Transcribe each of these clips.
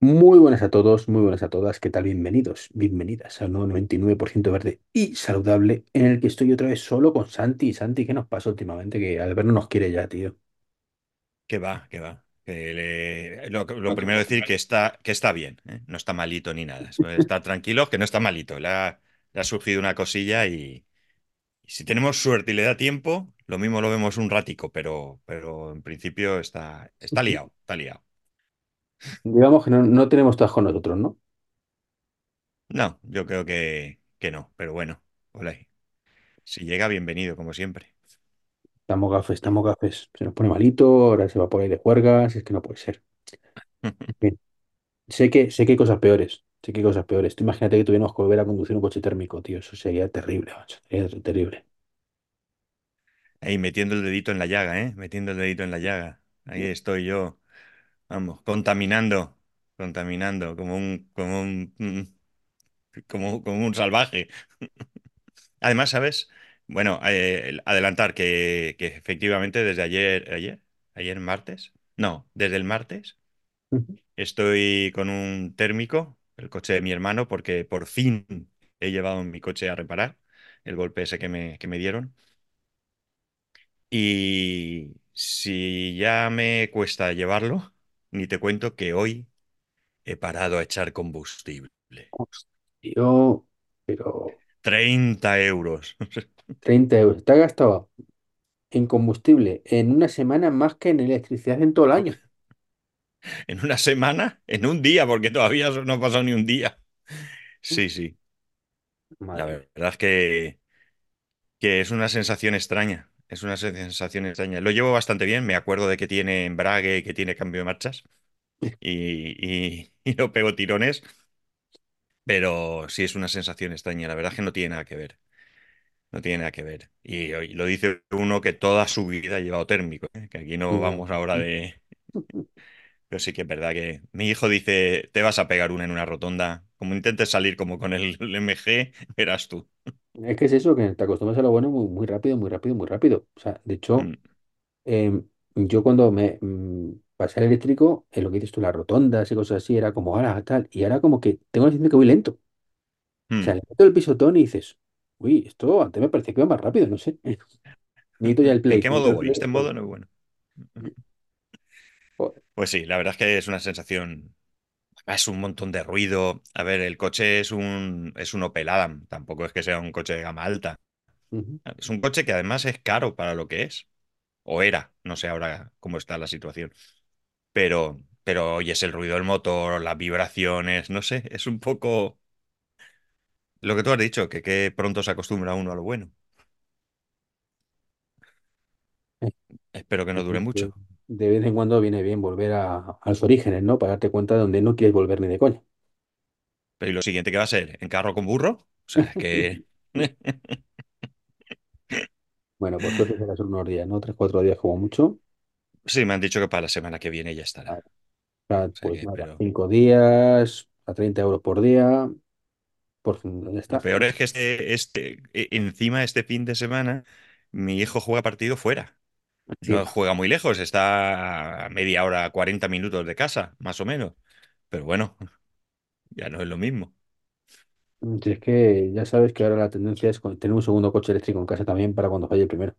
Muy buenas a todos, muy buenas a todas. ¿Qué tal? Bienvenidos, bienvenidas al nuevo 99% verde y saludable en el que estoy otra vez solo con Santi. Santi, ¿qué nos pasa últimamente? Que Albert no nos quiere ya, tío. Que va, que va. Que le- Lo, lo primero decir que está, que está bien, ¿eh? No está malito ni nada. Está tranquilo, que no está malito. Le ha, le ha surgido una cosilla y, y si tenemos suerte y le da tiempo, lo mismo lo vemos un ratico, pero, pero en principio está, está liado, está liado. Digamos que no, no tenemos todas con nosotros, ¿no? No, yo creo que, que no, pero bueno, hola. Si llega, bienvenido, como siempre. Estamos gafes, estamos gafes. Se nos pone malito, ahora se va por ahí de juergas, es que no puede ser. Sé que, sé que hay cosas peores, sé que hay cosas peores. Tú imagínate que tuviéramos que volver a conducir un coche térmico, tío. Eso sería terrible, macho. Sería terrible. Ahí metiendo el dedito en la llaga, ¿eh? Metiendo el dedito en la llaga. Ahí estoy yo. Vamos, contaminando, contaminando, como un, como un, mm, como, como un salvaje. Además, ¿sabes? Bueno, eh, el- adelantar que, que efectivamente desde ayer, ayer, ayer martes, no, desde el martes estoy con un térmico, el coche de mi hermano, porque por fin he llevado mi coche a reparar el golpe ese que me, que me dieron. Y si ya me cuesta llevarlo, ni te cuento que hoy he parado a echar combustible. Tío, pero 30 euros 30 euros. Te has gastado en combustible en una semana más que en electricidad en todo el año. en una semana, en un día, porque todavía no ha pasado ni un día. Sí, sí, la Madre verdad es que, que es una sensación extraña. Es una sensación extraña. Lo llevo bastante bien, me acuerdo de que tiene embrague, que tiene cambio de marchas y, y, y no pego tirones, pero sí es una sensación extraña. La verdad es que no tiene nada que ver. No tiene nada que ver. Y, y lo dice uno que toda su vida ha llevado térmico, ¿eh? Que aquí no vamos ahora de, Pero sí que es verdad que mi hijo dice, te vas a pegar una en una rotonda. Como intentes salir como con el MG, verás tú. Es que es eso, que te acostumbras a lo bueno muy, muy rápido, muy rápido, muy rápido. O sea, de hecho, Mm, em, yo cuando me mm, pasé al eléctrico, en lo que dices tú, las rotondas y cosas así, era como, ahora tal. Y ahora como que tengo la sensación que voy lento. O sea, mm. le meto el pisotón y dices, uy, esto antes me parecía que iba más rápido, no sé. Necesito ya el ¿En play. qué necesito modo el voy? play. Este modo no es bueno. Joder. Pues sí, la verdad es que es una sensación. Es un montón de ruido. A ver, el coche es un, es un Opel Adam. Tampoco es que sea un coche de gama alta. Es un coche que además es caro para lo que es. O era. No sé ahora cómo está la situación. Pero, pero oyes el ruido del motor, las vibraciones. No sé. Es un poco. Lo que tú has dicho, que, que pronto se acostumbra uno a lo bueno. Espero que no dure mucho. De vez en cuando viene bien volver a, a los orígenes, ¿no? Para darte cuenta de donde no quieres volver ni de coña. Pero ¿y lo siguiente que va a ser? ¿En carro con burro? O sea, que... Bueno, por suerte será solo unos días, ¿no? Tres, cuatro días como mucho. Sí, me han dicho que para la semana que viene ya estará. O sea, O sea pues que, nada, pero cinco días, a 30 euros por día, por fin, ¿dónde lo está? peor es que este, este, e- encima este fin de semana, mi hijo juega partido fuera. No juega muy lejos, está a media hora, 40 minutos de casa, más o menos. Pero bueno, ya no es lo mismo. si es que ya sabes que ahora la tendencia es con- tener un segundo coche eléctrico en casa también para cuando falle el primero.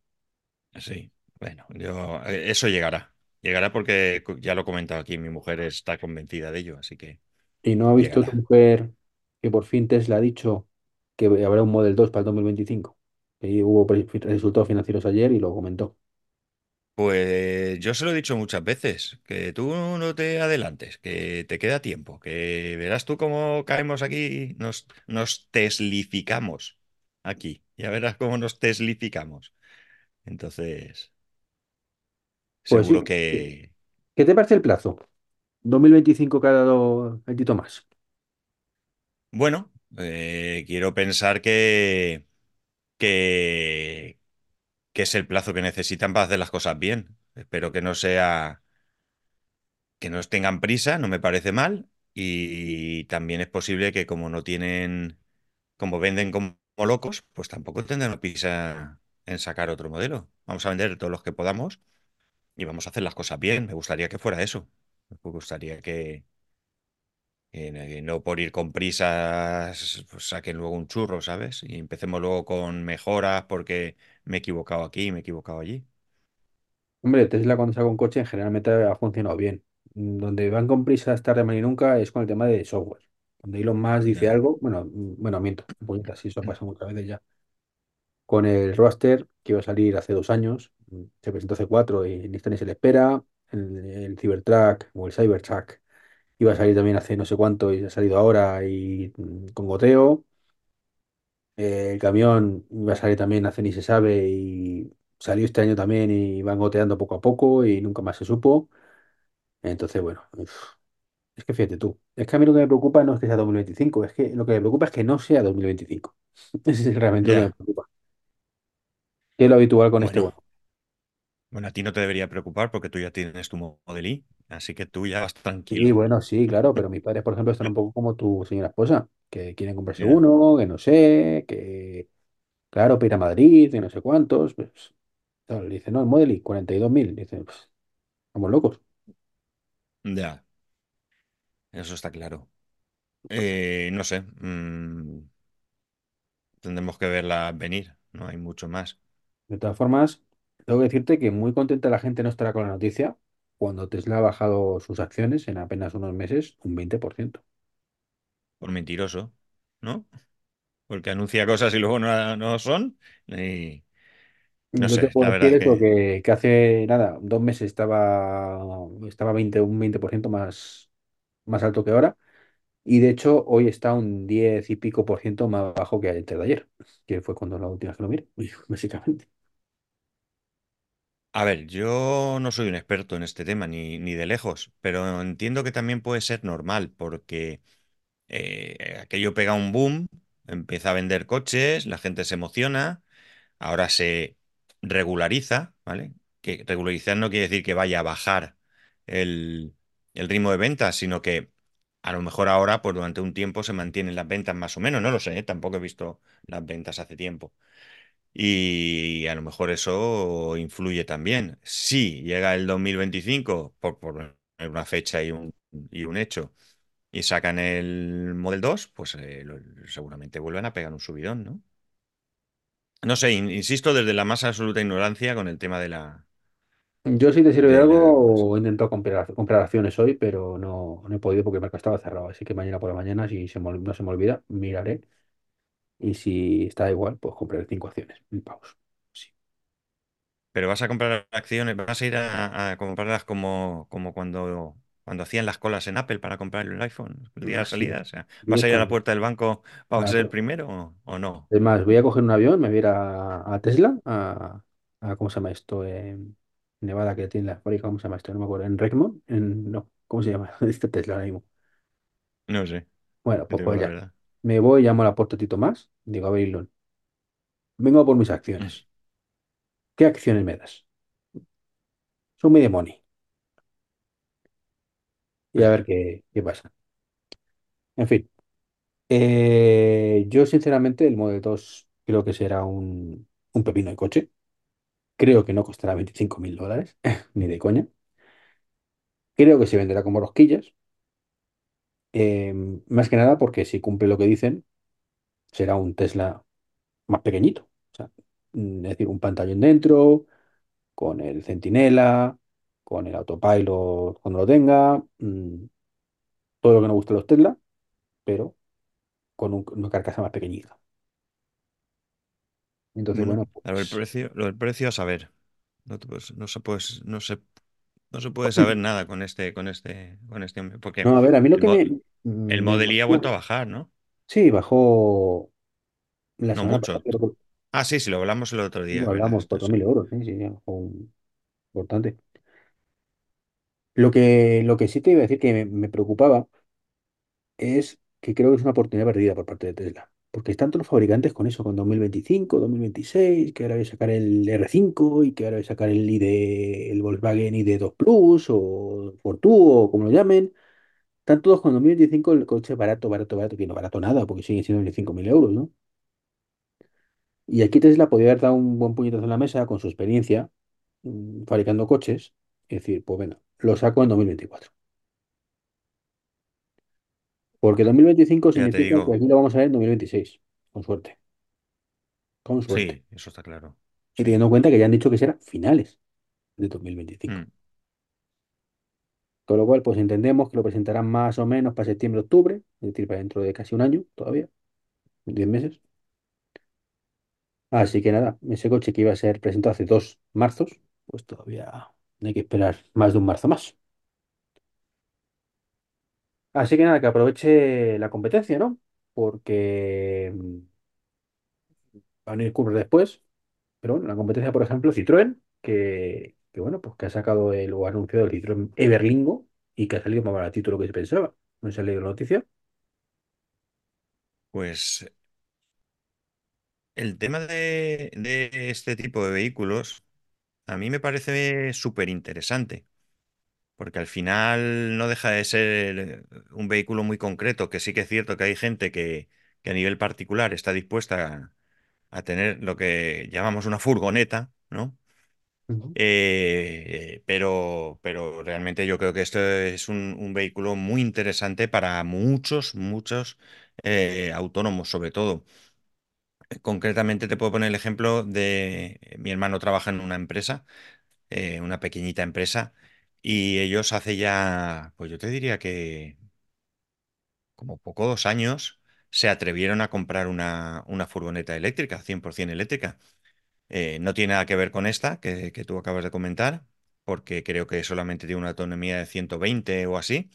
Sí, bueno, yo, eh, eso llegará. Llegará porque ya lo he comentado aquí, mi mujer está convencida de ello, así que ¿Y no ha visto tu llegará. mujer que por fin Tesla ha dicho que habrá un Model 2 para el 2025? Y hubo pre- resultados financieros ayer y lo comentó. Pues yo se lo he dicho muchas veces, que tú no te adelantes, que te queda tiempo, que verás tú cómo caemos aquí, nos, nos teslificamos aquí, ya verás cómo nos teslificamos. Entonces, Pues sí, seguro que, ¿qué te parece el plazo? 2025 que ha dado el Tito más. bueno, eh, quiero pensar que, que, que es el plazo que necesitan para hacer las cosas bien. Espero que no sea que no tengan prisa, no me parece mal. Y también es posible que como no tienen, como venden como locos, pues tampoco tendrán prisa en sacar otro modelo. Vamos a vender todos los que podamos y vamos a hacer las cosas bien. Me gustaría que fuera eso. Me gustaría que, no por ir con prisas pues, saquen luego un churro, ¿sabes? Y empecemos luego con mejoras porque me he equivocado aquí, me he equivocado allí. Hombre, Tesla cuando saca un coche generalmente ha funcionado bien. Mm, Donde van con prisas tarde, mal y nunca es con el tema de software. Cuando Elon Musk dice Ya, algo, bueno, mm, bueno, miento, un poquito así, eso pasa muchas veces ya. Con el Roadster, que iba a salir hace dos años, mm, se presentó hace cuatro y ni está ni se le espera. El, el Cybertruck o el Cybertruck iba a salir también hace no sé cuánto y ha salido ahora y mm, con goteo. Eh, el camión iba a salir también hace ni se sabe y salió este año también y van goteando poco a poco y nunca más se supo. Entonces, bueno, uf, es que fíjate tú, es que a mí lo que me preocupa no es que sea 2025, es que lo que me preocupa es que no sea 2025. Ese es realmente lo que me preocupa. Que es lo habitual con este, Bueno, a ti no te debería preocupar porque tú ya tienes tu Model así que tú ya vas Sí, tranquilo. bueno, sí, claro, pero mis padres, por ejemplo, están un poco como tu señora esposa, que quieren comprarse uno, que no sé, que, claro, para ir a Madrid, que no sé cuántos, pues, claro, le dicen, no, el Model Y, 42.000, dicen, pues, estamos locos. ya, eso está claro. Eh, no sé, mm, tendremos que verla venir, no hay mucho más. De todas formas, tengo que decirte que muy contenta la gente no estará con la noticia cuando Tesla ha bajado sus acciones en apenas unos meses un 20%. Por mentiroso, ¿no? Porque anuncia cosas y luego no, no son. Y no Yo te sé, la puedo decir es eso, que que, que hace nada, dos meses estaba, estaba 20, un 20% más, más alto que ahora y de hecho hoy está un 10 y pico por ciento más bajo que antes de ayer, que fue cuando la última vez que lo miré, básicamente. A ver, yo no soy un experto en este tema, ni, ni de lejos, pero entiendo que también puede ser normal, porque eh, aquello pega un boom, empieza a vender coches, la gente se emociona, ahora se regulariza, ¿vale? Que regularizar no quiere decir que vaya a bajar el, el ritmo de ventas, sino que a lo mejor ahora, pues durante un tiempo se mantienen las ventas más o menos, no lo sé, ¿eh? Tampoco he visto las ventas hace tiempo. Y a lo mejor eso influye también. Si llega el 2025, por, por una fecha y un, y un hecho, y sacan el Model 2, pues eh, lo- seguramente vuelven a pegar un subidón, ¿no? No sé, in- insisto desde la más absoluta ignorancia con el tema de la, Yo si te sirve de algo, he intentado comprar, comprar acciones hoy, pero no, no he podido porque el mercado estaba cerrado, así que mañana por la mañana, si se me no se me olvida, miraré Y si está igual, pues compraré cinco acciones, mil pavos. Sí. Pero vas a comprar acciones, vas a ir a, a comprarlas como, como cuando, cuando hacían las colas en Apple para comprar el iPhone, el día de la salida. O sea, ¿vas a ir a la puerta del banco para ser el primero o, o no? Es más, voy a coger un avión, me voy a ir a, a Tesla, a, a- ¿cómo se llama esto? En Nevada, que tiene la fábrica, ¿cómo se llama esto? No me acuerdo. ¿En Redmond? En, no, ¿cómo se llama? Este Tesla ahora mismo. No sé, Bueno, pues, pues la ya. Me voy, llamo a la puerta Tito más, digo, a ver, Elon, vengo a por mis Mm. acciones. ¿Qué acciones me das? Son medio money. Y a ver qué, qué pasa. En fin. Eh, yo, sinceramente, el Model 2 creo que será un, un pepino de coche. Creo que no costará veinticinco mil dólares, ni de coña. Creo que se venderá como rosquillas. Eh, más que nada porque si cumple lo que dicen, será un Tesla más pequeñito. O sea, mm, es decir, un pantallón dentro, con el Centinela, con el autopilot cuando lo tenga, mm, todo lo que nos gusta de los Tesla, pero con un- una carcasa más pequeñita. Entonces, Bueno, bueno, a ver, el pues... precio, lo del precio a saber. No, te puedes- no se puede, no se, no se puede saber nada con este, con este, con este hombre, porque No, a ver, a mí lo el, que mo- me, el me Model I ha vuelto a bajar, ¿no? Sí, bajó la No pasada, mucho. Ah, sí, sí, lo hablamos el otro día, lo hablamos, esto cuatro sí. mil euros, sí, sí, bajó un- importante. Lo que, lo que sí te iba a decir que me, me preocupaba es que creo que es una oportunidad perdida por parte de Tesla. Porque están todos los fabricantes con eso, con 2025, 2026, que ahora voy a sacar el R5 y que ahora voy a sacar el ID, el Volkswagen ID2 Plus o Fortwo o como lo llamen. Están todos con 2025 el coche barato, barato, barato, que no barato nada, porque siguen siendo 25.000 euros, ¿no? Y aquí Tesla podría haber dado un buen puñetazo en la mesa con su experiencia mm, fabricando coches y decir, pues venga, lo saco en 2024. Porque 2025 Ya te significa que digo, aquí lo vamos a ver en 2026, con suerte, con suerte. sí, eso está claro. Y Sí. teniendo en cuenta que ya han dicho que será finales de 2025. Mm. Con lo cual, pues entendemos que lo presentarán más o menos para septiembre-octubre, es decir, para dentro de casi un año todavía, 10 meses. Así que nada, ese coche que iba a ser presentado hace dos marzos, pues todavía hay que esperar más de un marzo más. Así que nada, que aproveche la competencia, ¿no? Porque mm, van a ir curvas después, pero bueno, la competencia, por ejemplo, Citroën, que, que bueno, pues que ha sacado el, o anunciado el Citroën Everlingo y que ha salido más baratito de lo que se pensaba. ¿No se ha leído la noticia? Pues el tema de, de este tipo de vehículos a mí me parece súper interesante, porque al final no deja de ser un vehículo muy concreto, que sí que es cierto que hay gente que, a nivel particular está dispuesta a tener lo que llamamos una furgoneta, ¿no? Eh, pero, pero realmente yo creo que esto es un, vehículo muy interesante para muchos, muchos eh, autónomos, sobre todo. Concretamente te puedo poner el ejemplo de mi hermano trabaja en una empresa, eh, una pequeñita empresa, y ellos hace ya, pues yo te diría que como poco dos años se atrevieron a comprar una, una furgoneta eléctrica, 100% eléctrica. Eh, no tiene nada que ver con esta que, que tú acabas de comentar, porque creo que solamente tiene una autonomía de 120 o así,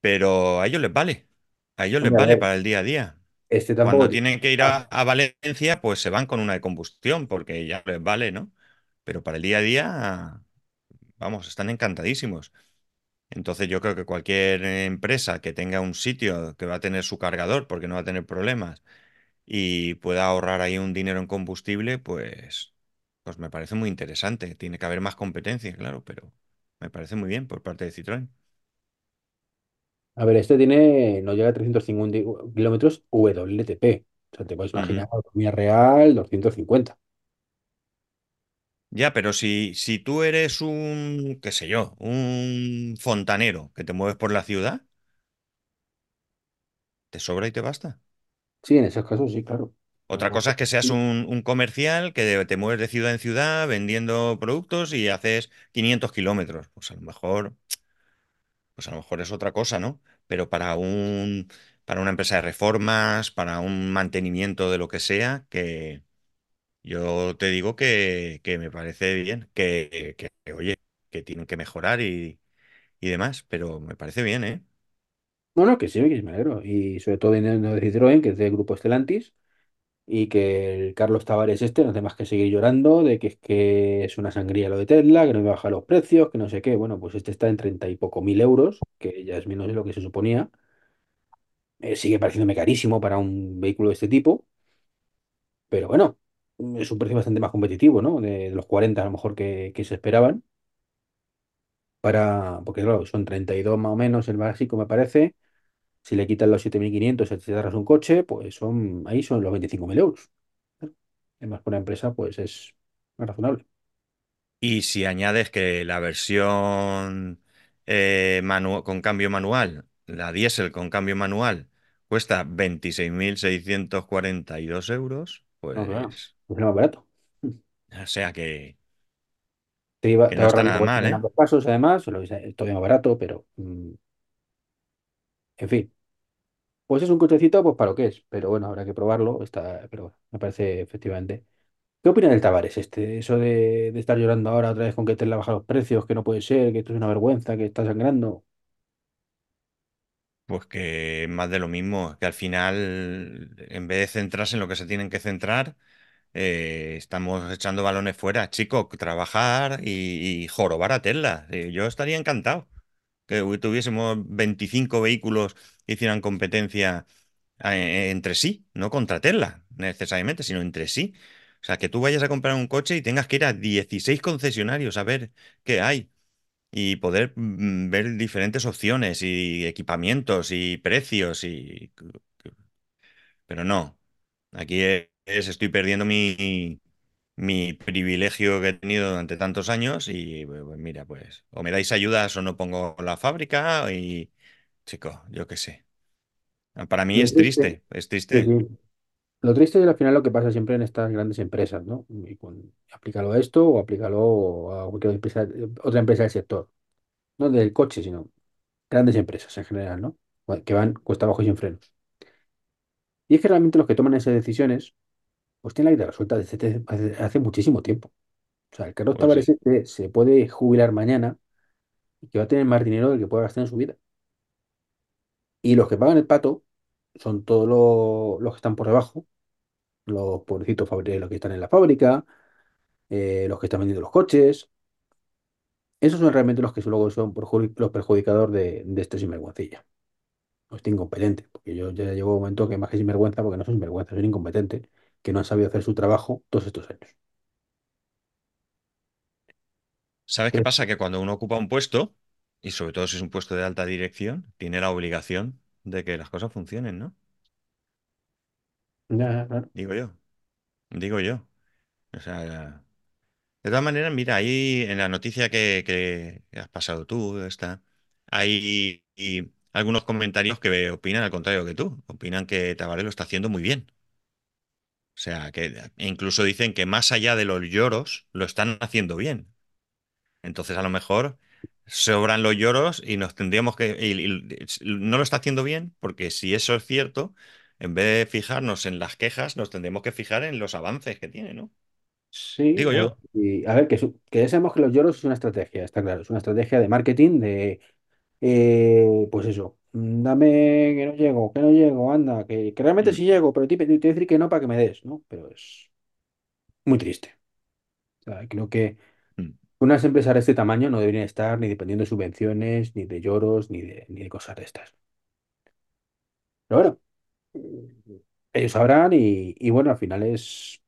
pero a ellos les vale, a ellos les Hombre, vale para el día a día. este tampoco Cuando tiene. tienen que ir a, a Valencia, pues se van con una de combustión, porque ya les vale, ¿no? Pero para el día a día, vamos, están encantadísimos. Entonces yo creo que cualquier empresa que tenga un sitio que va a tener su cargador, porque no va a tener problemas, y pueda ahorrar ahí un dinero en combustible, pues, pues me parece muy interesante. Tiene que haber más competencia, claro, pero me parece muy bien por parte de Citroën. A ver, este tiene, no llega a 350 kilómetros WLTP. O sea, te puedes imaginar, Ujú. autonomía real, 250. Ya, pero si, si tú eres un, qué sé yo, un fontanero que te mueves por la ciudad, te sobra y te basta. Sí, en esos casos sí, claro. Otra cosa es que seas un, comercial que te mueves de ciudad en ciudad vendiendo productos y haces 500 kilómetros. Pues a lo mejor pues a lo mejor es otra cosa, ¿no? Pero para un, para una empresa de reformas, para un mantenimiento de lo que sea, que yo te digo que, que me parece bien, que, que, que, oye, que tienen que mejorar y, y demás, pero me parece bien, ¿eh? No, no, que sí, que me alegro. Y sobre todo viniendo de Citroën, que es del grupo Stellantis, y que el Carlos Tavares este no hace más que seguir llorando de que es que es una sangría lo de Tesla, que no me baja los precios, que no sé qué. Bueno, pues este está en treinta y poco mil euros, que ya es menos de lo que se suponía. Eh, sigue pareciéndome carísimo para un vehículo de este tipo, pero bueno, es un precio bastante más competitivo, ¿no? De, de los 40 a lo mejor que, que se esperaban. Para, porque claro, son 32 más o menos el básico, me parece. Si le quitan los 7.500 si te agarras un coche, pues son, ahí son los 25.000 euros. Además, por una empresa, pues es razonable. Y si añades que la versión eh, con cambio manual, la diésel con cambio manual, cuesta 26.642 euros, pues, es más barato. o sea que, Te, iba- que te no está nada mal, ¿eh? ambos pasos, además, todavía más barato, pero mm, en fin. Pues es un cochecito, pues para lo que es. Pero bueno, habrá que probarlo. Está, pero bueno, me parece efectivamente. ¿Qué opina del Tavares este? Eso de, estar llorando ahora otra vez con que te le baja los precios, que no puede ser, que esto es una vergüenza, que está sangrando. Pues que más de lo mismo, que al final, en vez de centrarse en lo que se tienen que centrar, eh, estamos echando balones fuera. Chico, trabajar y, y jorobar a Tesla. Eh, yo estaría encantado que tuviésemos 25 vehículos que hicieran competencia eh, entre sí, no contra Tesla necesariamente, sino entre sí. O sea, que tú vayas a comprar un coche y tengas que ir a 16 concesionarios a ver qué hay y poder mm, ver diferentes opciones y equipamientos y precios y... Pero no, aquí es- estoy perdiendo mi, mi privilegio que he tenido durante tantos años y pues, pues mira, pues o me dais ayudas o no pongo la fábrica y chico, yo qué sé. Para mí es triste, triste, es sí, triste. sí. Lo triste es al final lo que pasa siempre en estas grandes empresas, ¿no? Y con- aplícalo a esto o aplícalo a cualquier empresa, otra empresa del sector, no del coche, sino grandes empresas en general, ¿no? Que van cuesta abajo y sin frenos. Y es que realmente los que toman esas decisiones, pues tienen la vida resuelta desde hace, muchísimo tiempo. O sea, el Carlos Pues Tavares sí. este se puede jubilar mañana y que va a tener más dinero del que pueda gastar en su vida. Y los que pagan el pato son todos lo- los que están por debajo, los pobrecitos los que están en la fábrica, eh, los que están vendiendo los coches. Esos son realmente los que luego son los perjudicadores de, de este sinvergüencilla. O este incompetente, porque yo ya llevo un momento que más que sinvergüenza, porque no soy sinvergüenza, soy incompetente, que no han sabido hacer su trabajo todos estos años. ¿Sabes qué Eh, pasa? Que cuando uno ocupa un puesto, y sobre todo si es un puesto de alta dirección, tiene la obligación de que las cosas funcionen, ¿no? Digo yo, digo yo. O sea, de todas maneras, mira, ahí en la noticia que, que has pasado tú, está, hay y algunos comentarios que opinan al contrario que tú. Opinan que Tabaré lo está haciendo muy bien. O sea, que e incluso dicen que más allá de los lloros, lo están haciendo bien. Entonces, a lo mejor sobran los lloros y nos tendríamos que... y- y no lo está haciendo bien, porque si eso es cierto, en vez de fijarnos en las quejas, nos tendremos que fijar en los avances que tiene, ¿no? Sí, Digo yo. y, a ver, que, su- que ya sabemos que los lloros es una estrategia, está claro, es una estrategia de marketing, de, eh, pues eso, mm, dame que no llego, que no llego, anda, que, que realmente Mm, sí llego, pero te, te voy a decir que no para que me des, ¿no? Pero es muy triste. O sea, creo que mm. unas empresas de este tamaño no deberían estar ni dependiendo de subvenciones, ni de lloros, ni de, ni de cosas de estas. Pero bueno, mm, ellos sabrán y, y bueno, al final es,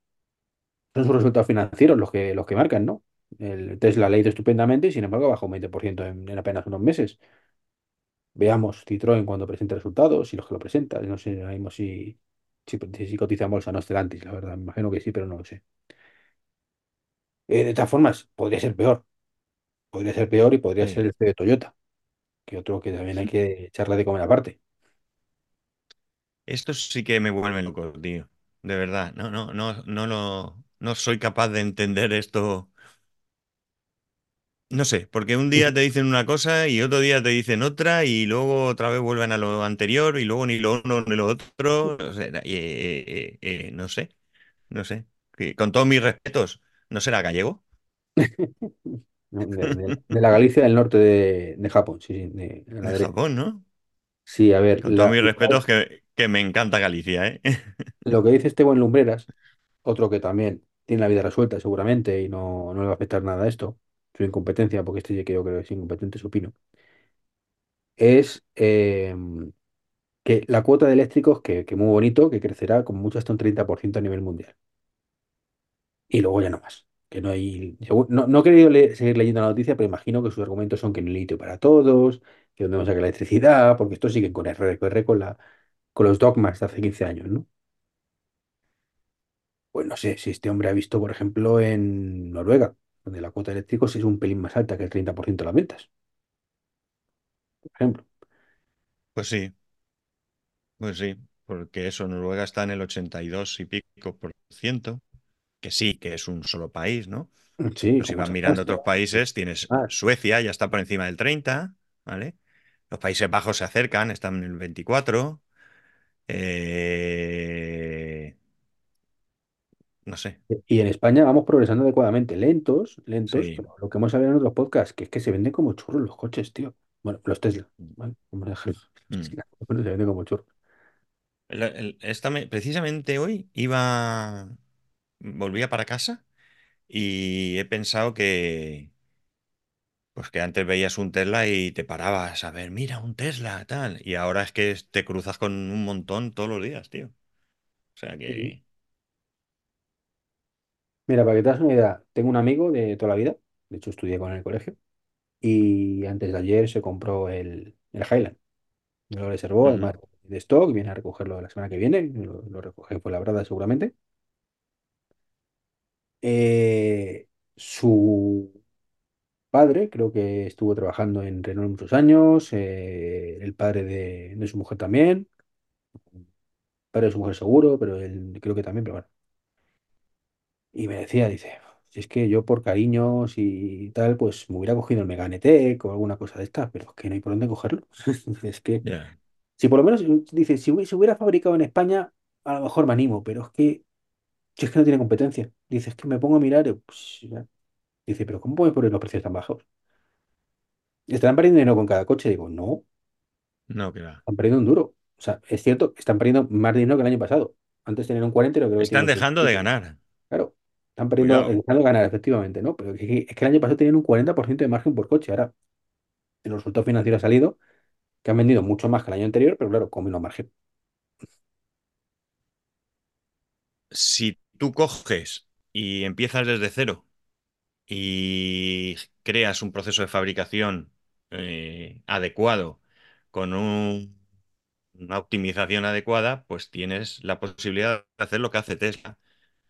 son sus resultados financieros los que, los que marcan, ¿no? El Tesla le ha ido estupendamente y sin embargo bajó un 20% en, en apenas unos meses. Veamos Citroën cuando presente resultados y los que lo presentan. No sé ahora mismo si, si, si cotiza en bolsa no Stellantis, la verdad. Me imagino que sí, pero no lo sé. Eh, de todas formas, podría ser peor. Podría ser peor y podría Sí. ser el de Toyota, que otro que también hay que echarle de comer aparte. Esto sí que me vuelve loco, tío. De verdad. No, no, no, no lo, no soy capaz de entender esto. No sé, porque un día te dicen una cosa y otro día te dicen otra y luego otra vez vuelven a lo anterior y luego ni lo uno ni lo otro. O sea, eh, eh, eh, no sé, no sé. Con todos mis respetos, ¿no será gallego? ¿no? De, de- de la Galicia del norte de, de Japón, sí, sí, de, la. Japón, ¿no? Sí, a ver, Con todos mis respetos, que, que me encanta Galicia, ¿eh? lo que dice este buen Lumbreras, otro que también tiene la vida resuelta seguramente y no, no le va a afectar nada a esto, su incompetencia, porque este yo creo que es incompetente, su opino, es eh, que la cuota de eléctricos, que, que muy bonito, que crecerá como mucho hasta un 30% a nivel mundial. Y luego ya no más. Que no hay. No, no he querido seguir leyendo la noticia, pero imagino que sus argumentos son que no hay litio para todos, que dónde vamos a sacar electricidad, porque esto sigue con R, con R, con la, con los dogmas de hace 15 años, ¿no? Pues no sé si este hombre ha visto, por ejemplo, en Noruega, donde la cuota de eléctricos es un pelín más alta que el 30% de las ventas, por ejemplo. Pues sí, pues sí, porque eso, Noruega está en el 82 y pico por ciento, que sí, que es un solo país, ¿no? Sí, Pero si vas mirando otros países, tienes más. Suecia, ya está por encima del 30, ¿vale? Los Países Bajos se acercan, están en el 24. eh, no sé, Y en España vamos progresando adecuadamente, lentos, lentos, sí. pero lo que hemos hablado en otros podcasts, que es que se venden como churros los coches, tío. Bueno, los Tesla, ¿vale? Vamos a dejar los Mm. Tesla, se venden como churros. El- el- esta me- precisamente hoy iba, volvía para casa y he pensado que, pues que antes veías un Tesla y te parabas a ver, mira, un Tesla, tal. Y ahora es que te cruzas con un montón todos los días, tío. O sea que... Mira, para que te hagas una idea, tengo un amigo de toda la vida, de hecho estudié con él en el colegio, y antes de ayer se compró el, el Highland. Lo reservó, Ujú. además de stock, viene a recogerlo la semana que viene, lo, lo recoge por la brada seguramente. Eh, su padre, creo que estuvo trabajando en Renault muchos años, eh, el padre de, de su mujer también. Pero es su mujer seguro, pero él creo que también, pero bueno. Y me decía, dice, si es que yo por cariños y tal, pues me hubiera cogido el Megane Tech o alguna cosa de estas, pero es que no hay por dónde cogerlo. Es que, si por lo menos, dice, si se hubiera fabricado en España, a lo mejor me animo, pero es que, si es que no tiene competencia. Dice, es que me pongo a mirar, y, pues. Dice, pero ¿cómo pueden poner los precios tan bajos? ¿Estarán perdiendo dinero con cada coche? Digo, no, No, que va. están perdiendo un duro. O sea, es cierto, están perdiendo más dinero que el año pasado. Antes tenían un 40 y creo que Están dejando de 35. ganar. Claro, están perdiendo, Cuidado. dejando ganar, efectivamente, ¿no? Pero es que, es que el año pasado tenían un 40% de margen por coche. Ahora, en los resultados financieros ha salido que han vendido mucho más que el año anterior, pero claro, con menos margen. Si tú coges y empiezas desde cero y creas un proceso de fabricación eh, adecuado con un- una optimización adecuada, pues tienes la posibilidad de hacer lo que hace Tesla.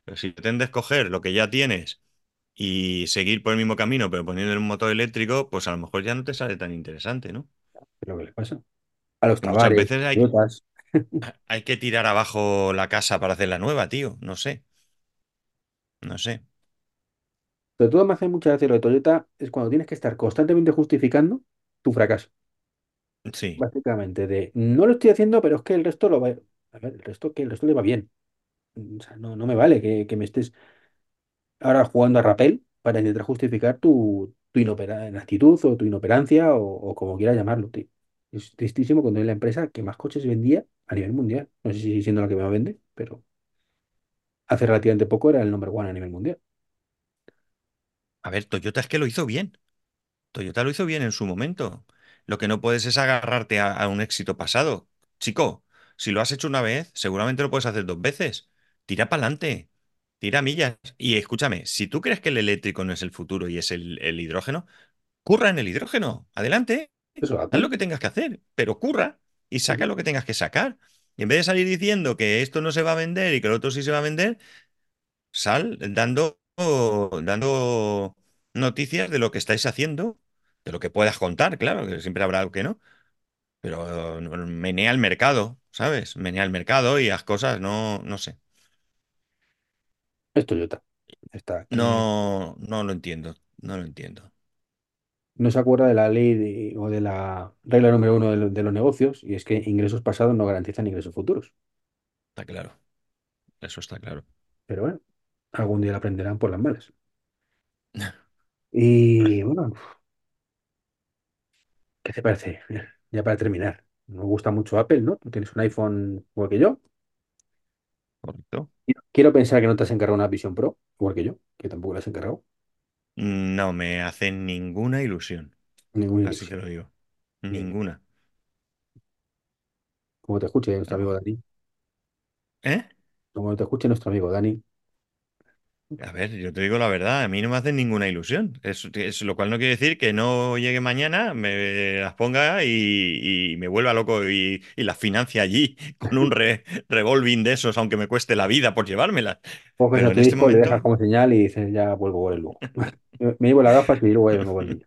Pero si pretendes coger lo que ya tienes y seguir por el mismo camino, pero poniendo un motor eléctrico, pues a lo mejor ya no te sale tan interesante, ¿no? Lo que les pasa. A los Muchas Tavares, veces hay, que tirar abajo la casa para hacer la nueva, tío. No sé, no sé. Sobre todo me hace mucha gracia lo de Toyota, es cuando tienes que estar constantemente justificando tu fracaso. Sí. Básicamente, de no lo estoy haciendo, pero es que el resto lo va. A ver, el resto que el resto le va bien. No, no me vale que, que me estés ahora jugando a rapel para intentar justificar tu, tu inactitud o tu inoperancia o, como quieras llamarlo, tío. Es tristísimo cuando es la empresa que más coches vendía a nivel mundial. No sé si sigue siendo la que más vende, pero hace relativamente poco era el number one a nivel mundial. A ver, Toyota es que lo hizo bien. Toyota lo hizo bien en su momento. Lo que no puedes es agarrarte a un éxito pasado. Chico, si lo has hecho una vez, seguramente lo puedes hacer dos veces. Tira para adelante, tira millas. Y escúchame, si tú crees que el eléctrico no es el futuro y es el, el hidrógeno, curra en el hidrógeno. Adelante, Eso, haz lo que tengas que hacer, pero curra y saca lo que tengas que sacar. Y en vez de salir diciendo que esto no se va a vender y que lo otro sí se va a vender, Sal dando, dando noticias de lo que estáis haciendo, de lo que puedas contar, claro, que siempre habrá algo que no, pero eh, menea el mercado, ¿sabes? Menea el mercado y haz cosas, no, no sé. Es Toyota. Está, No, no lo entiendo, no lo entiendo. no se acuerda de la ley de- o de la regla número uno de, lo- de los negocios y es que ingresos pasados no garantizan ingresos futuros. Está claro, eso está claro. Pero bueno, algún día lo aprenderán por las malas. Y bueno, ¿qué te parece? Ya para terminar, me gusta mucho Apple, ¿no? Tú tienes un iPhone igual que yo. Correcto. Quiero pensar que no te has encargado una Vision Pro, igual que yo, que tampoco la has encargado. No me hace ninguna ilusión, Ninguna así te ilusión. lo digo. Ninguna. Como te escuche nuestro amigo. Dani. ¿Eh? Como te escuche nuestro amigo Dani. A ver, yo te digo la verdad, a mí no me hacen ninguna ilusión. Es, es- lo cual no quiere decir que no llegue mañana, me las ponga y, y me vuelva loco y, y las financie allí con un re- revolving de esos, aunque me cueste la vida por llevármelas. Coges Pero a en este hijo, le dejas momento, como señal y dices, ya vuelvo por él luego. Me llevo las gafas y luego ya el.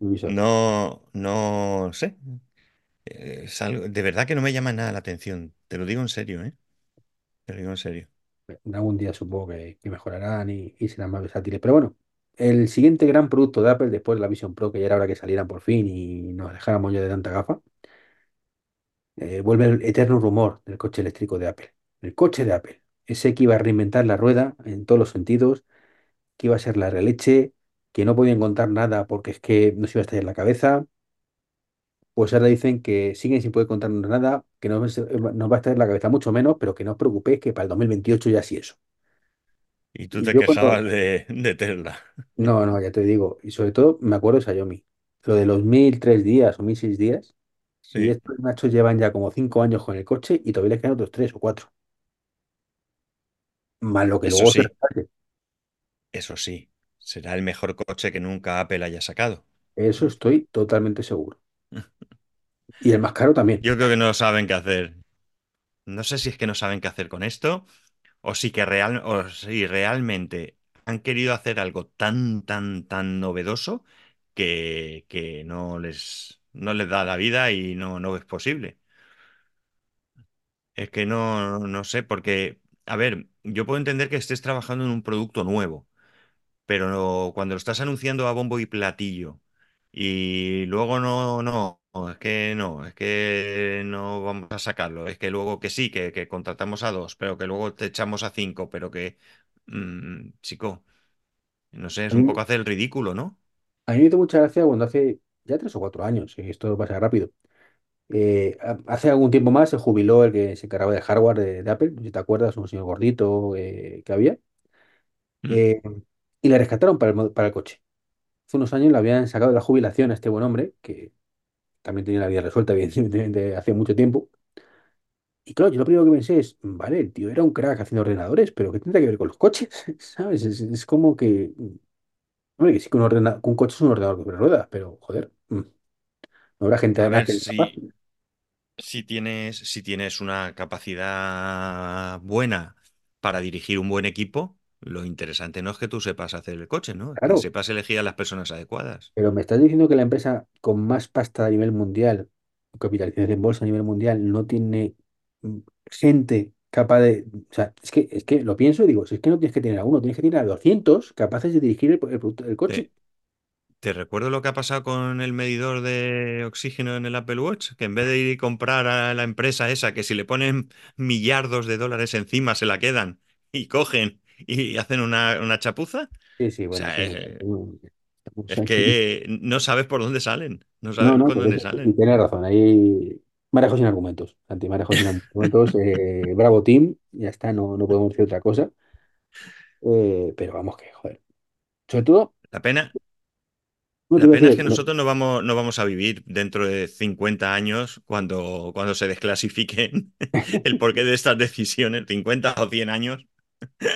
El visor. no, no sé. Eh, Es algo- de verdad que no me llama nada la atención. Te lo digo en serio, ¿eh? Te lo digo en serio. Algún día supongo que, mejorarán y, serán más versátiles. Pero bueno, el siguiente gran producto de Apple después de la Vision Pro, que ya era hora que salieran por fin y nos dejáramos ya de tanta gafa, eh, vuelve el eterno rumor del coche eléctrico de Apple. El coche de Apple. Ese que iba a reinventar la rueda en todos los sentidos, que iba a ser la releche, que no podían contar nada porque es que nos iba a estallar la cabeza. Pues ahora dicen que siguen sin poder contarnos nada, que nos, nos va a estallar la cabeza mucho menos, pero que no os preocupéis que para el 2028 ya sí eso. Y tú Y te yo cuando, quejabas de, de Tesla. No, no, ya te digo. Y sobre todo me acuerdo de Xiaomi. Lo de los mil tres días o mil seis días. Y Sí, estos machos llevan ya como cinco años con el coche y todavía les quedan otros tres o cuatro. Más lo que eso luego se sí. Eso sí, será el mejor coche que nunca Apple haya sacado. Eso estoy totalmente seguro. Y el más caro también. Yo creo que no saben qué hacer. No sé si es que no saben qué hacer con esto o si que real, o si realmente han querido hacer algo tan, tan, tan novedoso que, que no les, no les da la vida y no, no es posible. Es que no, no sé, porque, a ver, yo puedo entender que estés trabajando en un producto nuevo, pero cuando lo estás anunciando a bombo y platillo y luego no, no, es que no, es que no vamos a sacarlo, es que luego que sí, que, que contratamos a dos, pero que luego te echamos a cinco, pero que, mm, chico, no sé, es un poco hacer el ridículo, ¿no? a mí me hizo mucha gracia cuando hace ya tres o cuatro años, y esto pasa rápido. eh, ha- hace algún tiempo más se jubiló el que se encargaba de hardware de, de Apple, si te acuerdas, un señor gordito eh, que había, Mm, eh, y le rescataron para el, mo- para el coche. Hace unos años le habían sacado de la jubilación a este buen hombre, que también tenía la vida resuelta, evidentemente, hace mucho tiempo. Y claro, yo lo primero que pensé es, vale, el tío era un crack haciendo ordenadores, pero ¿qué tendrá que ver con los coches? ¿Sabes? Es, es como que, hombre, que sí que un, ordena- un coche es un ordenador de ruedas, pero joder, mm, no habrá gente además que capaz. si tienes, si tienes una capacidad buena para dirigir un buen equipo, lo interesante no es que tú sepas hacer el coche, ¿no? Es que Claro, sepas elegir a las personas adecuadas. pero me estás diciendo que la empresa con más pasta a nivel mundial, capitalización en bolsa a nivel mundial, no tiene mm, gente capaz de... O sea, es que, es que lo pienso y digo, si es que no tienes que tener a uno, tienes que tener a 200 capaces de dirigir el, el producto- el coche. Te, te recuerdo lo que ha pasado con el medidor de oxígeno en el Apple Watch, que en vez de ir y comprar a la empresa esa, que si le ponen millardos de dólares encima se la quedan y cogen y hacen una, una chapuza. Sí, sí, O bueno, sea, eh, es que no sabes por dónde salen, no sabes no, por por dónde salen. tienes razón, ahí marejo sin argumentos, Santi, marejo sin argumentos, eh, bravo team, ya está, no, no podemos decir otra cosa, eh, pero vamos que, joder, sobre todo, La pena, no La pena es que no, nosotros no vamos, no vamos a vivir dentro de 50 años cuando, cuando se desclasifiquen el porqué de estas decisiones, 50 o 100 años.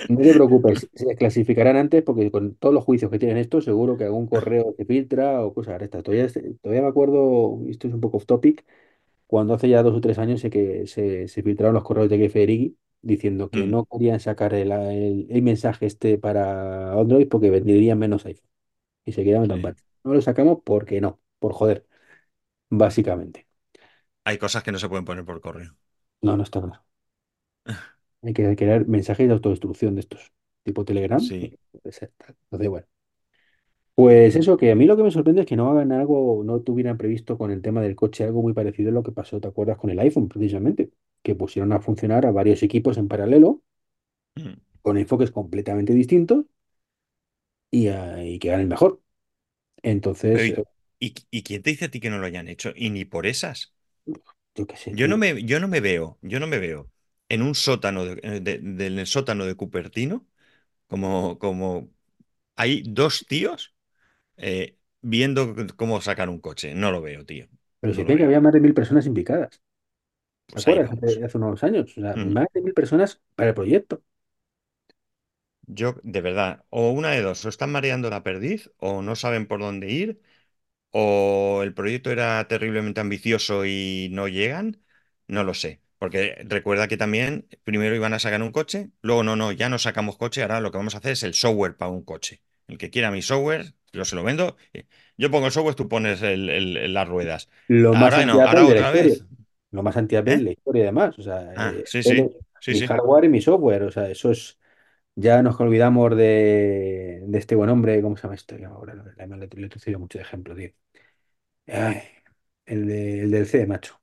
No te preocupes, se desclasificarán antes porque con todos los juicios que tienen estos, seguro que algún correo se filtra o cosas de estas. Todavía, todavía me acuerdo, esto es un poco off topic, cuando hace ya dos o tres años sé que se, se filtraron los correos de Federighi diciendo que Mm, no querían sacar el, el, el mensaje este para Android porque venderían menos iPhone. y se quedaban tan sí. No lo sacamos porque no, por joder, básicamente. Hay cosas que no se pueden poner por correo. No, no está claro. Hay que crear mensajes de autodestrucción de estos, tipo Telegram. Sí. Entonces, bueno. Pues eso, que a mí lo que me sorprende es que no hagan algo, no tuvieran previsto con el tema del coche algo muy parecido a lo que pasó, ¿te acuerdas? Con el iPhone, precisamente, que pusieron a funcionar a varios equipos en paralelo, Mm. con enfoques completamente distintos y, a- y que ganen mejor. Pero Entonces, ¿y, eh, y- y quién te dice a ti que no lo hayan hecho? Y ni por esas. yo qué sé, Yo no me, yo no me veo, yo no me veo en un sótano de, eh, de- sótano de Cupertino como, como hay dos tíos eh, viendo cómo sacar un coche. No lo veo, tío. Pero se No ve que había más de mil personas implicadas. ¿Te Pues acuerdas? Hace unos años. O sea, Mm. más de mil personas para el proyecto. Yo, de verdad, o una de dos, o están mareando la perdiz, o no saben por dónde ir, o el proyecto era terriblemente ambicioso y no llegan, no lo sé. Porque recuerda que también primero iban a sacar un coche, luego no, no, ya no sacamos coche, ahora lo que vamos a hacer es el software para un coche. El que quiera mi software, yo se lo vendo. eh, Yo pongo el software, tú pones el- el- las ruedas. Lo más Ahora no, de la otra vez. Lo más anti-Apple de ¿Eh? la historia, además. O sea, Ah, eh, sí, sí, mi hardware y mi software. O sea, eso es. Ya nos olvidamos de, de este buen hombre. ¿Cómo se llama esto? Ahora le, he mucho de ejemplo, tío. Ay, el, de- el del C, macho.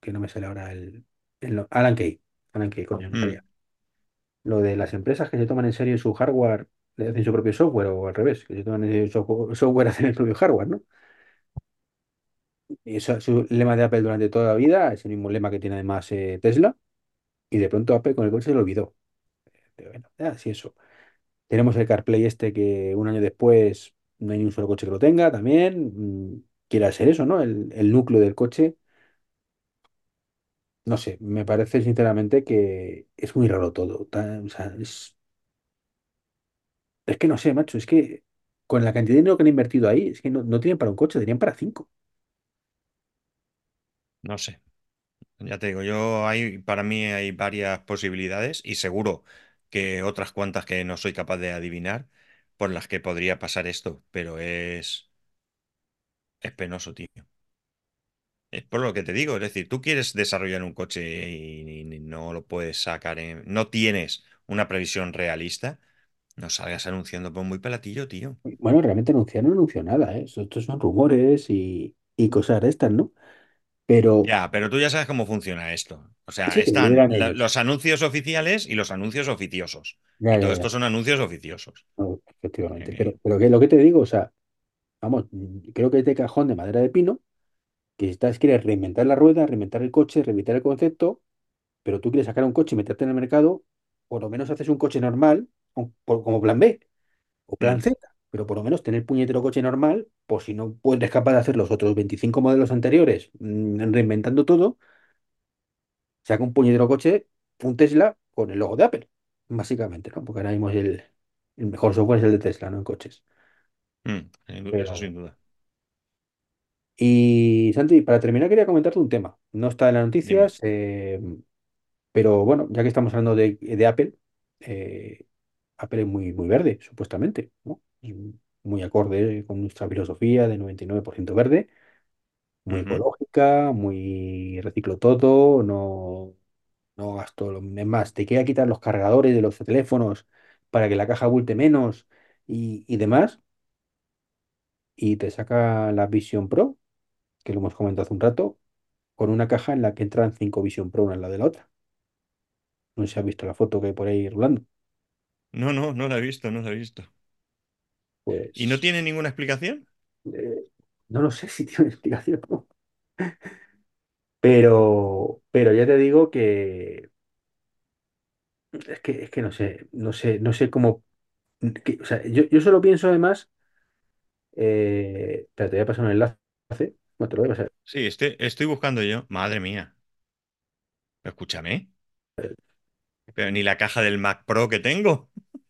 Que no me sale ahora el. El no- Alan Kay. Alan Kay, coño, no Mm, sabía. Lo de las empresas que se toman en serio su hardware, le hacen su propio software o al revés, que se toman en serio su software, software hacen el propio hardware, ¿no? Y eso es su lema de Apple durante toda la vida, es el mismo lema que tiene además eh, Tesla, y de pronto Apple con el coche se lo olvidó. Pero bueno, así eso. Tenemos el CarPlay este que un año después no hay ni un solo coche que lo tenga también. mm, Quiere hacer eso, ¿no? El, el núcleo del coche. No sé, me parece sinceramente que es muy raro todo. o sea, es, es que no sé, macho, es que con la cantidad de dinero que han invertido ahí, es que no, no tienen para un coche, tenían para cinco. no sé. Ya te digo, yo hay, para mí hay varias posibilidades y seguro que otras cuantas que no soy capaz de adivinar por las que podría pasar esto, pero es, es penoso, tío. Es por lo que te digo, es decir, tú quieres desarrollar un coche y, y no lo puedes sacar en... No tienes una previsión realista, no salgas anunciando por muy pelatillo, tío. Bueno, realmente anunciar no anunció nada, ¿eh? Estos son rumores y, y cosas de estas, ¿no? Pero Ya, pero tú ya sabes cómo funciona esto. O sea, sí, están la- los anuncios oficiales y los anuncios oficiosos. Ya, Y ya, todo ya. esto son anuncios oficiosos. No, efectivamente. Pero, Eh, pero que lo que te digo, o sea, vamos, mm, creo que es de cajón de madera de pino, que si estás, quieres reinventar la rueda, reinventar el coche, reinventar el concepto, pero tú quieres sacar un coche y meterte en el mercado, por lo menos haces un coche normal, como plan B o plan mm, Z, pero por lo menos tener puñetero coche normal, por si no puedes capaz de hacer los otros 25 modelos anteriores, mm, reinventando todo, saca un puñetero coche, un Tesla con el logo de Apple, básicamente, ¿no? Porque ahora mismo es el, el mejor software es el de Tesla, ¿no? En coches. mm, eso Pero... sin duda. Y Santi, para terminar quería comentarte un tema. No está en las Dime. noticias, eh, pero bueno, ya que estamos hablando de, de Apple, eh, Apple es muy, muy verde, supuestamente, ¿no? Muy acorde con nuestra filosofía de 99% verde, muy Ujú. ecológica, muy reciclo todo, no, no gasto. lo- Es más, te queda quitar los cargadores de los teléfonos para que la caja abulte menos y, y demás, y te saca la Vision Pro, que lo hemos comentado hace un rato, con una caja en la que entran cinco Vision Pro una al lado de la otra. No sé si has visto la foto que hay por ahí rulando. No, no, no la he visto, no la he visto. ¿Y no Pues tiene ninguna explicación? eh, no lo sé si tiene explicación, ¿no? Pero, pero ya te digo que es que, es que no sé, no sé, no sé cómo. que- o sea, yo, yo solo pienso además. Eh, espera, te voy a pasar un enlace. No te lo. Sí, estoy, estoy buscando yo. Madre mía. Escúchame. Pero ni la caja del Mac Pro que tengo.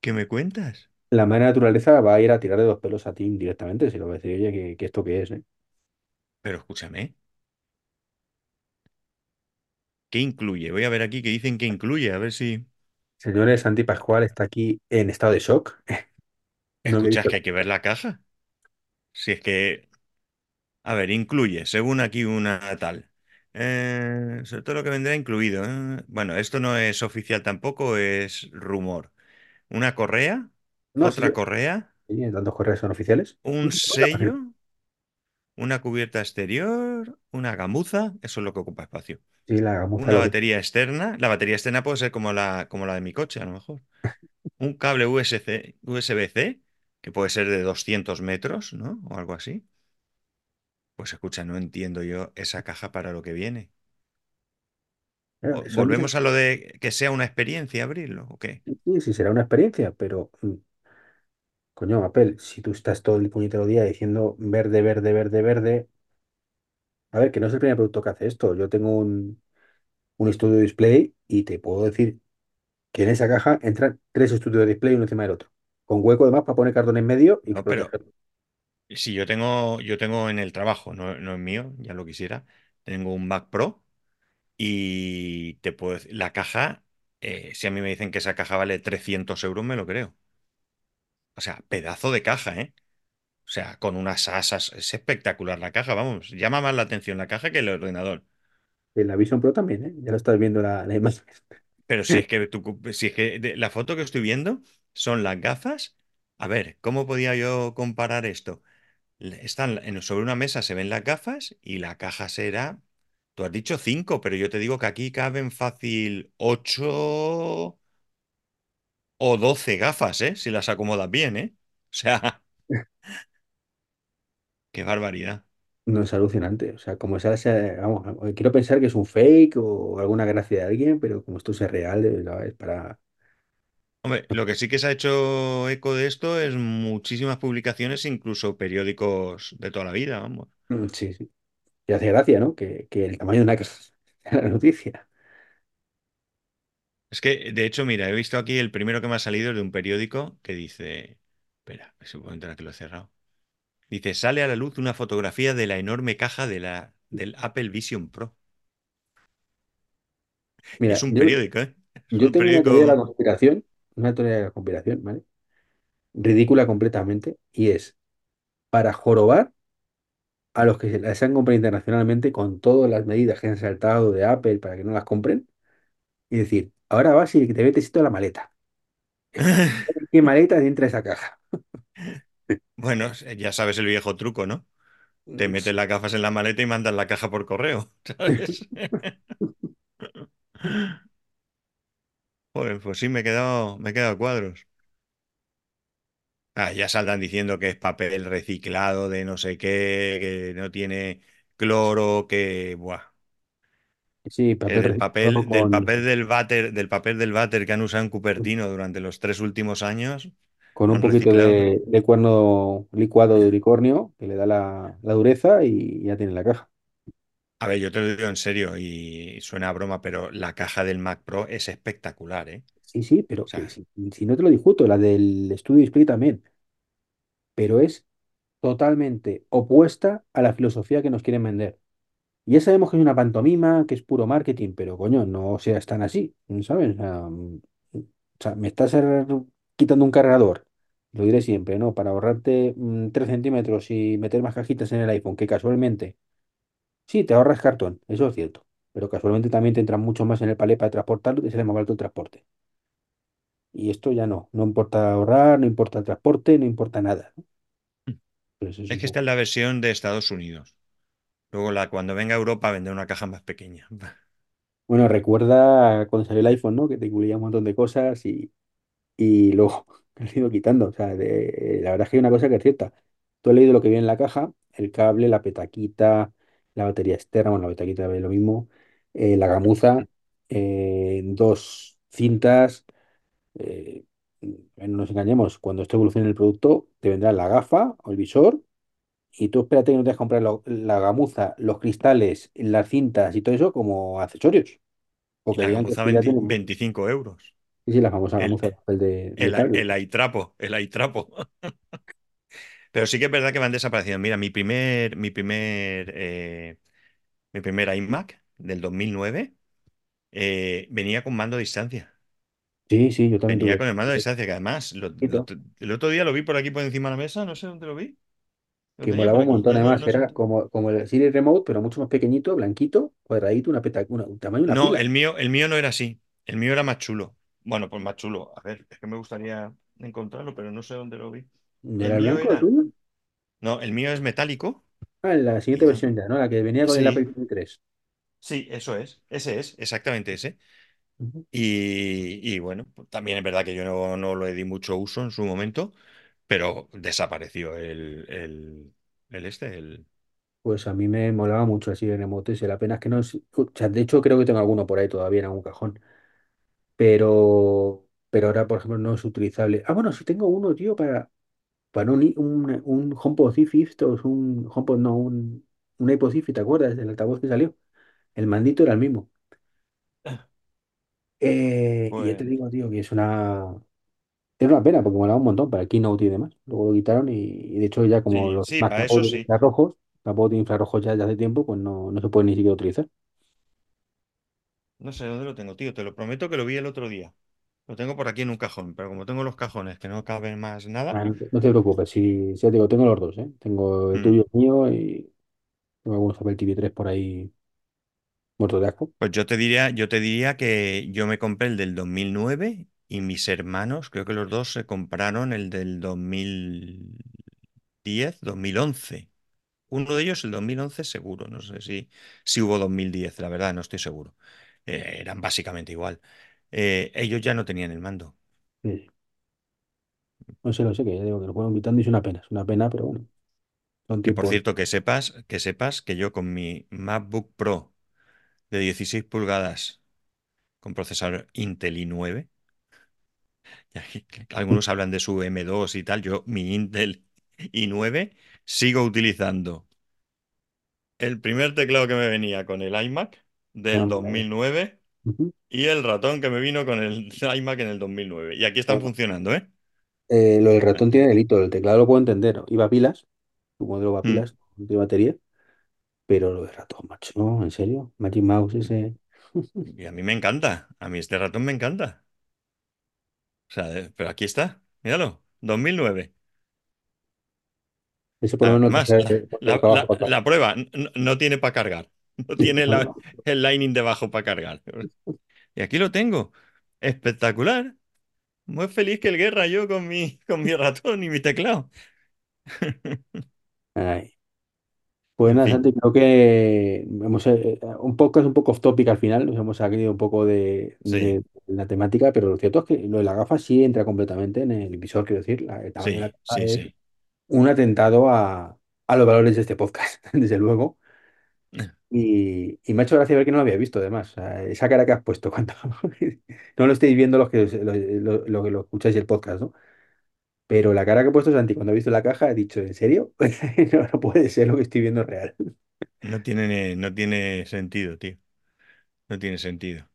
¿Qué me cuentas? La madre naturaleza va a ir a tirar de dos pelos a ti directamente. Si lo va a decir, oye, que, que esto qué es, ¿eh? Pero escúchame. ¿Qué incluye? Voy a ver aquí que dicen que incluye. A ver si... Señores, Santi Pascual está aquí en estado de shock. No me he Escuchas que hay que ver la caja. Si es que... A ver, incluye, según aquí una tal. Eh, sobre todo lo que vendrá incluido. ¿eh? Bueno, esto no es oficial tampoco, es rumor. Una correa, No, sí, otra correa, sí, tantos correos son oficiales. un sello, una cubierta exterior, una gamuza, eso es lo que ocupa espacio. Sí, la gamuza Una lo que... batería externa, la batería externa puede ser como la, como la de mi coche, a lo mejor. Un cable USB-C, USB-C, que puede ser de 200 metros, ¿no? O algo así. Pues escucha, no entiendo yo esa caja para lo que viene. Claro, ¿Volvemos a lo de que sea una experiencia abrirlo o qué? sí, sí, será una experiencia, pero mm, coño, Apple, si tú estás todo el puñetero día diciendo verde, verde, verde, verde, a ver, que no es el primer producto que hace esto. Yo tengo un, un estudio display y te puedo decir que en esa caja entran tres estudios de display uno encima del otro, con hueco además para poner cartón en medio y No, pero si yo tengo, yo tengo en el trabajo, no, no es mío, ya lo quisiera, tengo un Mac Pro y te puedo decir, la caja, eh, si a mí me dicen que esa caja vale 300 euros, me lo creo. O sea, pedazo de caja, ¿eh? O sea, con unas asas, es espectacular la caja, vamos, llama más la atención la caja que el ordenador. En la Vision Pro también, ¿eh? Ya lo estás viendo la, la imagen. Pero si es que tú, si es que de- la foto que estoy viendo son las gafas. A ver, ¿cómo podía yo comparar esto? Están sobre una mesa, se ven las gafas y la caja será. Tú has dicho cinco, pero yo te digo que aquí caben fácil ocho o doce gafas, ¿eh? Si las acomodas bien, ¿eh? O sea, qué barbaridad. No es alucinante. O sea, como sea, sea- vamos, quiero pensar que es un fake o alguna gracia de alguien, pero como esto es real, es para. Hombre, lo que sí que se ha hecho eco de esto es muchísimas publicaciones, incluso periódicos de toda la vida, vamos. Mm, Sí, sí. Y hace gracia, ¿no? Que, que el tamaño de una caja sea la noticia. Es que, de hecho, mira, he visto aquí el primero que me ha salido es de un periódico que dice, espera, supongo que lo he cerrado. Dice, sale a la luz una fotografía de la enorme caja de la, del Apple Vision Pro. Y es Mira, un yo, periódico, ¿eh? Es yo un tengo una teoría de la periódico... conspiración, una teoría de la conspiración, ¿vale? Ridícula completamente, y es para jorobar a los que se las han comprado internacionalmente con todas las medidas que han saltado de Apple para que no las compren y decir, ahora vas y te metes toda la maleta. Qué maleta entra esa caja. Bueno, ya sabes el viejo truco, ¿no? Te Mm, metes las gafas en la maleta y mandas la caja por correo, ¿sabes? Joder, pues sí, me he quedado, me he quedado a cuadros. Ah, ya saldrán diciendo que es papel reciclado de no sé qué, que no tiene cloro, que buah, Sí, que papel del reciclado papel, del con, papel del váter, del papel del váter que han usado en Cupertino durante los tres últimos años, con un han poquito reciclado. de, de cuerno licuado de unicornio que le da la, la dureza y ya tiene la caja. A ver, yo te lo digo en serio y suena a broma, pero la caja del Mac Pro es espectacular, ¿eh? Sí, sí, pero sea, si, si no te lo discuto, la del estudio Display también, pero es totalmente opuesta a la filosofía que nos quieren vender. Ya sabemos que es una pantomima, que es puro marketing, pero coño, no seas tan así, ¿sabes? O sea, mm, o sea, me estás er- quitando un cargador, lo diré siempre, ¿no? Para ahorrarte mm, 3 centímetros y meter más cajitas en el iPhone, que casualmente, sí, te ahorras cartón, eso es cierto, pero casualmente también te entran mucho más en el palé para transportarlo y sale más barato el transporte. Y esto ya no, no importa ahorrar, no importa el transporte, no importa nada. Pues es que esta es la versión de Estados Unidos. Luego la, cuando venga a Europa vendrá una caja más pequeña. Bueno, recuerda cuando salió el iPhone, ¿no? Que te incluía un montón de cosas y y luego lo he ido quitando. O sea, de- la verdad es que hay una cosa que es cierta. Tú has leído lo que viene en la caja, el cable, la petaquita, la batería externa, bueno, la petaquita es lo mismo, eh, la gamuza, eh, dos cintas. eh, no nos engañemos, cuando esto evolucione el producto, te vendrá la gafa o el visor. Y tú espérate que no te vas a comprar lo- la gamuza, los cristales, las cintas y todo eso como accesorios. Y Porque la digan que gamuza esto ya 20 tiene... Sí, 25 euros. sí, la famosa El, gamuza de papel de el, metal. el aitrapo, el aitrapo. Pero sí que es verdad que van desapareciendo. Mira, mi primer, mi primer, eh, mi primer iMac del 2009 eh, venía con mando a distancia. Sí, sí, yo también Venía tuve. con el mando a distancia, que además lo- lo- Poquito, el otro día lo vi por aquí por encima de la mesa, no sé dónde lo vi. Lo que molaba un montón. no, no, Además, no sé. era como, como el Siri Remote, pero mucho más pequeñito, blanquito, cuadradito, una peta, una, un tamaño una No, pila. el mío, el mío no era así. El mío era más chulo. Bueno, pues más chulo. A ver, es que me gustaría encontrarlo, pero no sé dónde lo vi. ¿Era el mío blanco el era. tuyo? No, el mío es metálico. Ah, la siguiente versión ya, ¿no? La que venía con el Apple Sí, TV 3. sí, eso es. Ese es, exactamente ese. Ujú. Y, y bueno, pues también es verdad que yo no, no le di mucho uso en su momento, pero desapareció el, el, el este, el. Pues a mí me molaba mucho Siri Remote ese. La pena es que no es... O sea, de hecho, creo que tengo alguno por ahí todavía en algún cajón. Pero, pero ahora, por ejemplo, no es utilizable. Ah, bueno, sí tengo uno, tío, para, para un, un, un HomePod un HomePod, no, un, un iPod ¿te acuerdas del altavoz que salió? El mandito era el mismo. Eh, y ya te digo, tío, que es una, es una pena porque molaba un montón para el Keynote y demás. Luego lo quitaron y, y de hecho ya como sí, los sí, Mac para tampoco eso tienen sí. infrarrojos, tampoco tienen infrarrojos ya de hace tiempo, pues no, no se puede ni siquiera utilizar. No sé dónde lo tengo, tío. Te lo prometo que lo vi el otro día. Lo tengo por aquí en un cajón, pero como tengo los cajones que no caben más nada. Ah, no te, no te preocupes, si, si ya te digo, tengo los dos, ¿eh? Tengo el mm, tuyo el mío y tengo algunos Apple TV 3 por ahí muertos de asco. Pues yo te diría, yo te diría que yo me compré el del 2009 y mis hermanos, creo que los dos se compraron el del 2010, 2011. Uno de ellos el 2011 seguro, no sé si, si hubo 2010, la verdad, no estoy seguro. Eh, eran básicamente igual. Eh, ellos ya no tenían el mando. No sé, lo sé, que digo que lo fueron quitando y es una pena, es una pena, pero bueno. Son que por ¿eh? cierto, que sepas, que sepas que yo con mi MacBook Pro de 16 pulgadas con procesador Intel i9, algunos hablan de su M2 y tal, yo mi Intel i9 sigo utilizando el primer teclado que me venía con el iMac del ah, 2009 y el ratón que me vino con el iMac en el 2009. Y aquí están funcionando, ¿eh? ¿eh? Lo del ratón tiene delito, el teclado lo puedo entender. Iba a pilas, tu modelo va a mm. pilas, mm. de batería. Pero lo del ratón, macho, ¿no? ¿En serio? Magic Mouse ese. y a mí me encanta. A mí este ratón me encanta. O sea, eh, pero aquí está. Míralo, 2009. Eso por lo ah, menos la, prueba no tiene para cargar. No tiene la- el Lightning debajo para cargar. Y aquí lo tengo. Espectacular. Muy feliz que el guerra yo con mi, con mi ratón y mi teclado. Ay. Pues nada, Santi, creo que hemos eh, un poco es un poco off topic al final, nos hemos salido un poco de, sí, de la temática, pero lo cierto es que lo de la gafa sí entra completamente en el visor, quiero decir, la- el tamaño de la sí, gafa sí, es un atentado a, a los valores de este podcast, desde luego. Y, y me ha hecho gracia ver que no lo había visto, además. Esa cara que has puesto cuando no lo estáis viendo los que lo, lo- lo escucháis el podcast, ¿no? Pero la cara que he puesto Santi cuando ha visto la caja ha dicho, ¿en serio? No, puede ser lo que estoy viendo real. No tiene, no tiene sentido, tío. No tiene sentido.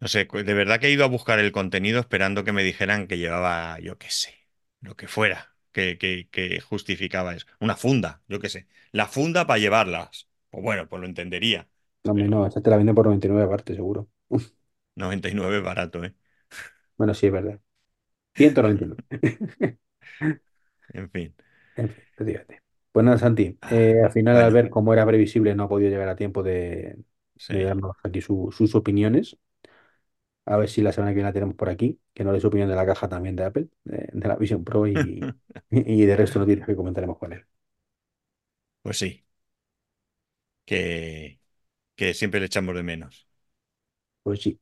No sé, de verdad que he ido a buscar el contenido esperando que me dijeran que llevaba, yo qué sé, lo que fuera, que, que, que justificaba eso. Una funda, yo qué sé. La funda para llevarlas. Pues bueno, pues lo entendería. No, hombre, no, Pero esa te la venden por 99 aparte, seguro. 99 es barato, ¿eh? Bueno, sí, es verdad. 199. En fin. En fin, pues fíjate. Pues nada, Santi, eh, Ah, al final al bueno, ver cómo era previsible no ha podido llegar a tiempo de, de sí. darnos aquí su- sus opiniones. A ver si la semana que viene la tenemos por aquí, que no es su opinión de la caja también de Apple, de, de la Vision Pro y, y de resto noticias que comentaremos con él. Pues sí, que, que siempre le echamos de menos. Pues sí.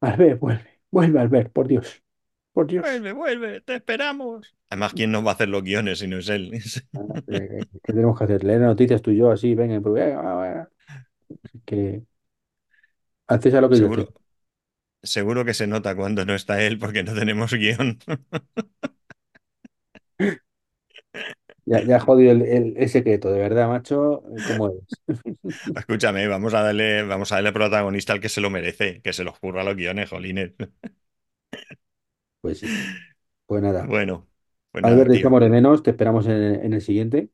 Albert, vuelve, vuelve, Albert, por Dios, por Dios. Vuelve, vuelve, te esperamos. Además, ¿quién nos va a hacer los guiones si no es él? Ah, eh, ¿Qué tenemos que hacer? Leer noticias tú y yo así, venga, pues, venga, que haces a lo que yo Seguro, quiero. seguro que se nota cuando no está él porque no tenemos guion. Ya, ya jodido el, el- el secreto, de verdad, macho, ¿cómo es? Escúchame, vamos a darle, vamos a darle protagonista al que se lo merece, que se los curra los guiones, jolines. Pues sí. Pues nada. Bueno, pues Albert, nada, echamos de menos, te esperamos en, en el siguiente.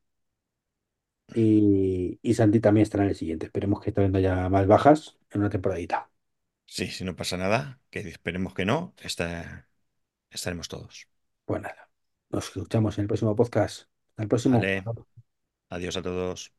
Y, y Santi también estará en el siguiente. Esperemos que esté viendo ya más bajas en una temporadita. Sí, si no pasa nada, que esperemos que no, está- estaremos todos. Pues nada. Nos escuchamos en el próximo podcast. El próximo. Vale, adiós a todos.